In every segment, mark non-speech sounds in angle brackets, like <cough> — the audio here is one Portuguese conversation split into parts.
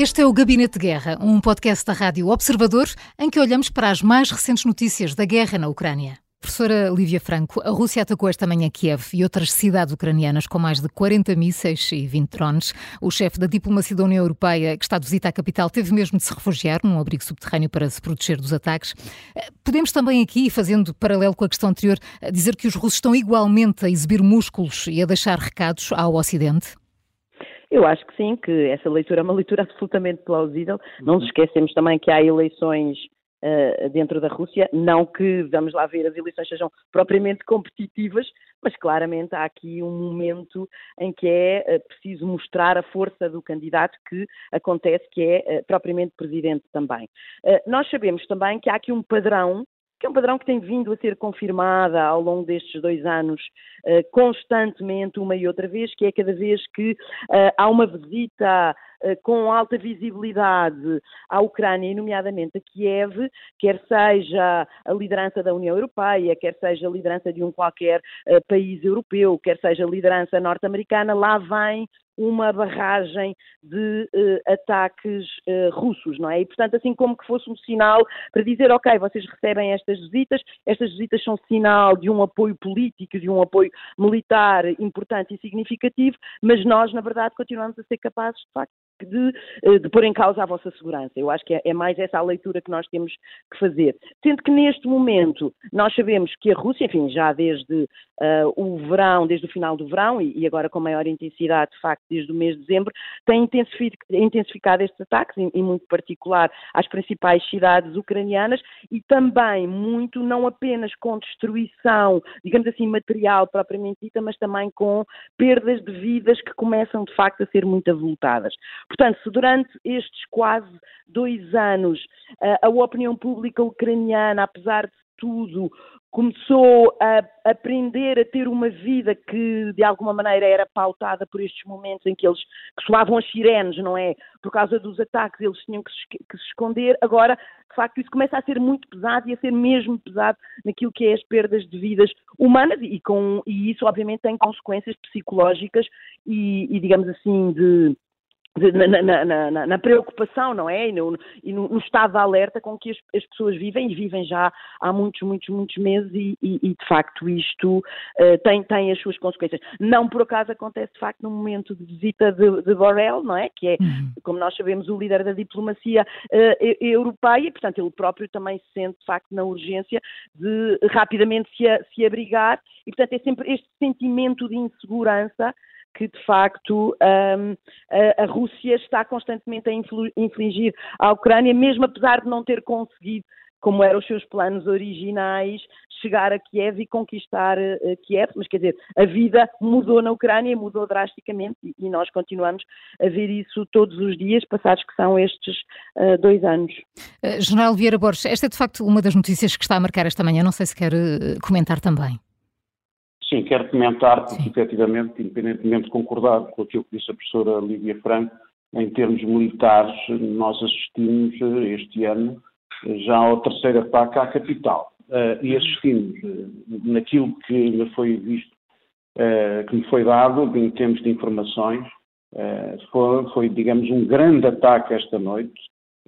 Este é o Gabinete de Guerra, um podcast da Rádio Observador em que olhamos para as mais recentes notícias da guerra na Ucrânia. Professora Lívia Franco, a Rússia atacou esta manhã Kiev e outras cidades ucranianas com mais de 40 mísseis e 20 drones. O chefe da diplomacia da União Europeia, que está de visita à capital, teve mesmo de se refugiar num abrigo subterrâneo para se proteger dos ataques. Podemos também aqui, fazendo paralelo com a questão anterior, dizer que os russos estão igualmente a exibir músculos e a deixar recados ao Ocidente? Eu acho que sim, que essa leitura é uma leitura absolutamente plausível. Não nos esquecemos também que há eleições uh, dentro da Rússia, não que, vamos lá ver, as eleições sejam propriamente competitivas, mas claramente há aqui um momento em que é uh, preciso mostrar a força do candidato que acontece que é uh, propriamente presidente também. nós sabemos também que há aqui um padrão que é um padrão que tem vindo a ser confirmada ao longo destes dois anos uh, constantemente, uma e outra vez, que é cada vez que uh, há uma visita uh, com alta visibilidade à Ucrânia, nomeadamente a Kiev, quer seja a liderança da União Europeia, quer seja a liderança de um qualquer país europeu, quer seja a liderança norte-americana, lá vem uma barragem de uh, ataques uh, russos, não é? E, portanto, assim como que fosse um sinal para dizer, ok, vocês recebem estas visitas, estas visitas são sinal de um apoio político, de um apoio militar importante e significativo, mas nós, na verdade, continuamos a ser capazes, de facto, de, eh, de pôr em causa a vossa segurança. Eu acho que é, é, mais essa a leitura que nós temos que fazer. Sendo que neste momento nós sabemos que a Rússia, enfim, já desde uh, o verão, desde o final do verão e, e, agora com maior intensidade, de facto, desde o mês de dezembro, tem intensificado estes ataques, em, em muito particular às principais cidades ucranianas e também muito, não apenas com destruição, digamos assim, material propriamente dita, mas também com perdas de vidas que começam de facto a ser muito avultadas. Portanto, se durante estes quase dois anos eh, a opinião pública ucraniana, apesar de tudo, começou a aprender a ter uma vida que de alguma maneira era pautada por estes momentos em que eles que soavam as sirenes, não é? Por causa dos ataques eles tinham que se, que se, esconder. Agora, de facto, isso começa a ser muito pesado e a ser mesmo pesado naquilo que é as perdas de vidas humanas e, com, e isso obviamente tem consequências psicológicas e, e digamos assim, de na, na, na, na, preocupação, não é? E, no, e no, no, estado de alerta com que as, as, pessoas vivem e vivem já há muitos, muitos, muitos meses e, e, e de facto isto uh, tem, tem as suas consequências. Não por acaso acontece de facto no momento de visita de, de Borrell, não é? Que é, uhum. como nós sabemos, o líder da diplomacia uh, europeia e, portanto, ele próprio também se sente de facto na urgência de rapidamente se, a, se abrigar e, portanto, é sempre este sentimento de insegurança que de facto um, a, a, Rússia está constantemente a infligir à Ucrânia, mesmo apesar de não ter conseguido como eram os seus planos originais, chegar a Kiev e conquistar uh, Kiev, mas quer dizer, a vida mudou na Ucrânia, mudou drasticamente e, e nós continuamos a ver isso todos os dias, passados que são estes uh, dois anos. Uh, General Vieira Borges, esta é de facto uma das notícias que está a marcar esta manhã, não sei se quer comentar também. Sim, quero comentar, porque Sim. efetivamente, independentemente de concordar com aquilo que disse a professora Lívia Franco, em termos militares, nós assistimos eh, este ano eh, já ao terceiro ataque à capital. Uh, e assistimos uh, naquilo que me foi visto, uh, que me foi dado em termos de informações, foi, foi, digamos, um grande ataque esta noite,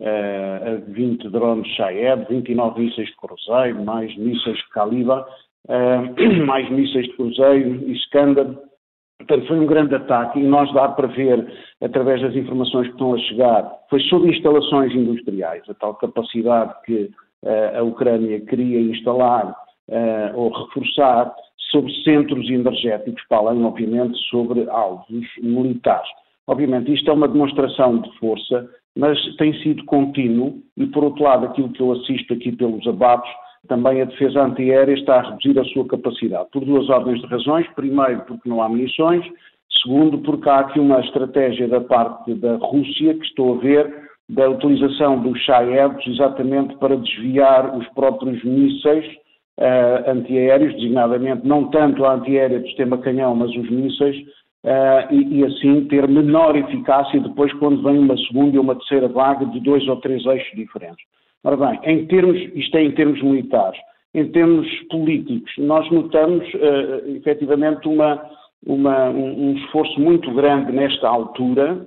a 20 drones Shahed, 29 mísseis de cruzeiro, mais mísseis de calibre, <clears throat> mais mísseis de cruzeiro e Iskander. Portanto, foi um grande ataque e nós dá para ver, através das informações que estão a chegar, foi sobre instalações industriais, a tal capacidade que uh, a Ucrânia queria instalar uh, ou reforçar sobre centros energéticos, para além, obviamente, sobre alvos militares. Obviamente, isto é uma demonstração de força, mas tem sido contínuo e, por outro lado, aquilo que eu assisto aqui pelos abates, também a defesa antiaérea está a reduzir a sua capacidade, por duas ordens de razões. Primeiro, porque não há munições. Segundo, porque há aqui uma estratégia da parte da Rússia, que estou a ver, da utilização dos Shahed exatamente para desviar os próprios mísseis uh, antiaéreos, designadamente não tanto a antiaérea do sistema canhão, mas os mísseis, uh, e, e, assim ter menor eficácia depois quando vem uma segunda e uma terceira vaga de dois ou três eixos diferentes. Ora bem, em termos, isto é em termos militares, em termos políticos, nós notamos uh, efetivamente uma, uma, um, um, esforço muito grande nesta altura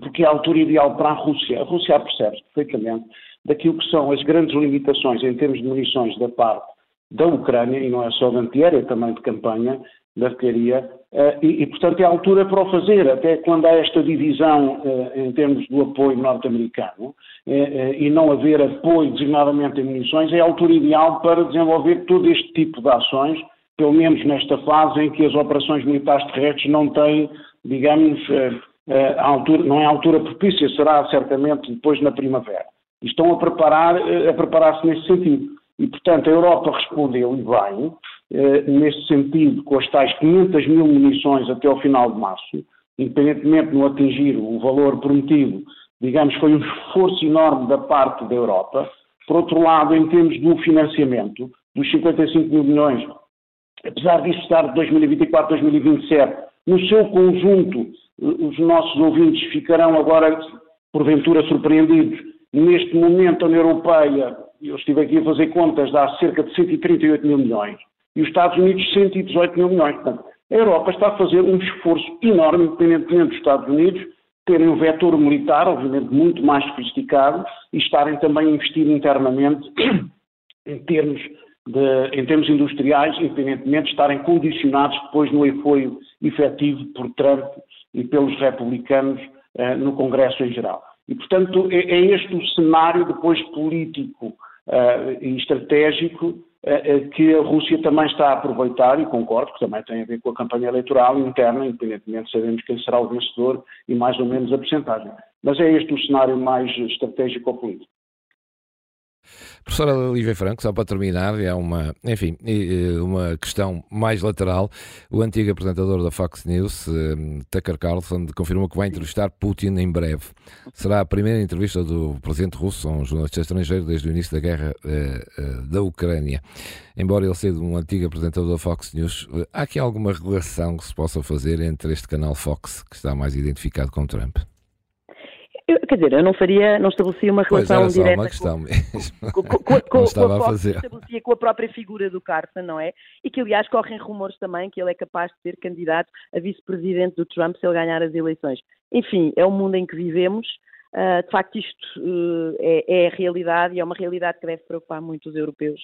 porque é a altura ideal para a Rússia. A Rússia percebe perfeitamente daquilo que são as grandes limitações em termos de munições da parte da Ucrânia, e não é só de antiaérea, é também de campanha, da arquearia, eh, e, e, portanto é a altura para o fazer, até quando há esta divisão eh, em termos do apoio norte-americano eh, e não haver apoio designadamente em munições, é a altura ideal para desenvolver todo este tipo de ações, pelo menos nesta fase em que as operações militares terrestres não têm, digamos, a altura, não é a altura propícia, será certamente depois na primavera. E estão a preparar, a preparar-se nesse sentido. E, portanto, a Europa respondeu e bem, eh, neste sentido, com as tais 500 mil munições até ao final de março, independentemente de não atingir o valor prometido, digamos, foi um esforço enorme da parte da Europa. Por outro lado, em termos do financiamento, dos 55 mil milhões, apesar disso estar de 2024 a 2027, no seu conjunto, eh, os nossos ouvintes ficarão agora, porventura, surpreendidos. Neste momento, a União Europeia eu estive aqui a fazer contas, dá cerca de 138 mil milhões, e os Estados Unidos 118 mil milhões. Portanto, a Europa está a fazer um esforço enorme, independentemente dos Estados Unidos, terem um vetor militar, obviamente, muito mais sofisticado, e estarem também a investir internamente em termos, de, em termos industriais, independentemente de estarem condicionados depois no apoio efetivo por Trump e pelos republicanos eh, no Congresso em geral. E, portanto, é, é este o cenário depois político e estratégico uh, que a Rússia também está a aproveitar, e concordo que também tem a ver com a campanha eleitoral interna, independentemente sabemos quem será o vencedor e mais ou menos a percentagem. Mas é este o cenário mais estratégico político. Professora Lívia Franco, só para terminar, é uma, enfim, uma questão mais lateral. O antigo apresentador da Fox News, hum, Tucker Carlson, confirmou que vai entrevistar Putin em breve. Será a primeira entrevista do presidente russo a um jornalista estrangeiro desde o início da guerra eh, eh, da Ucrânia. Embora ele seja um antigo apresentador da Fox News, eh, há aqui alguma relação que se possa fazer entre este canal Fox, que está mais identificado com Trump? Quer dizer, eu não faria, não estabelecia uma relação pois direta uma questão com, mesmo. Com, com, com, <laughs> estava a fazer. estabelecia com a própria figura do Carson, não é? E que aliás correm rumores também que ele é capaz de ser candidato a vice-presidente do Trump se ele ganhar as eleições. Enfim, é o mundo em que vivemos. Uh, de facto, isto uh, é, é a realidade e é uma realidade que deve preocupar muito os europeus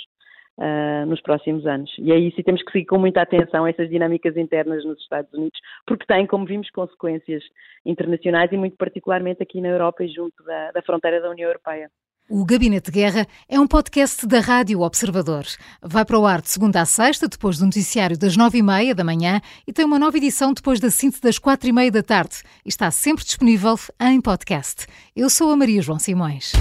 uh, nos próximos anos. E é isso, e temos que seguir com muita atenção essas dinâmicas internas nos Estados Unidos, porque têm, como vimos, consequências internacionais e muito particularmente aqui na Europa e junto da, da fronteira da União Europeia. O Gabinete de Guerra é um podcast da Rádio Observador. Vai para o ar de segunda a sexta, depois do noticiário das nove e meia da manhã e tem uma nova edição depois da cinta das quatro e meia da tarde. Está sempre disponível em podcast. Eu sou a Maria João Simões.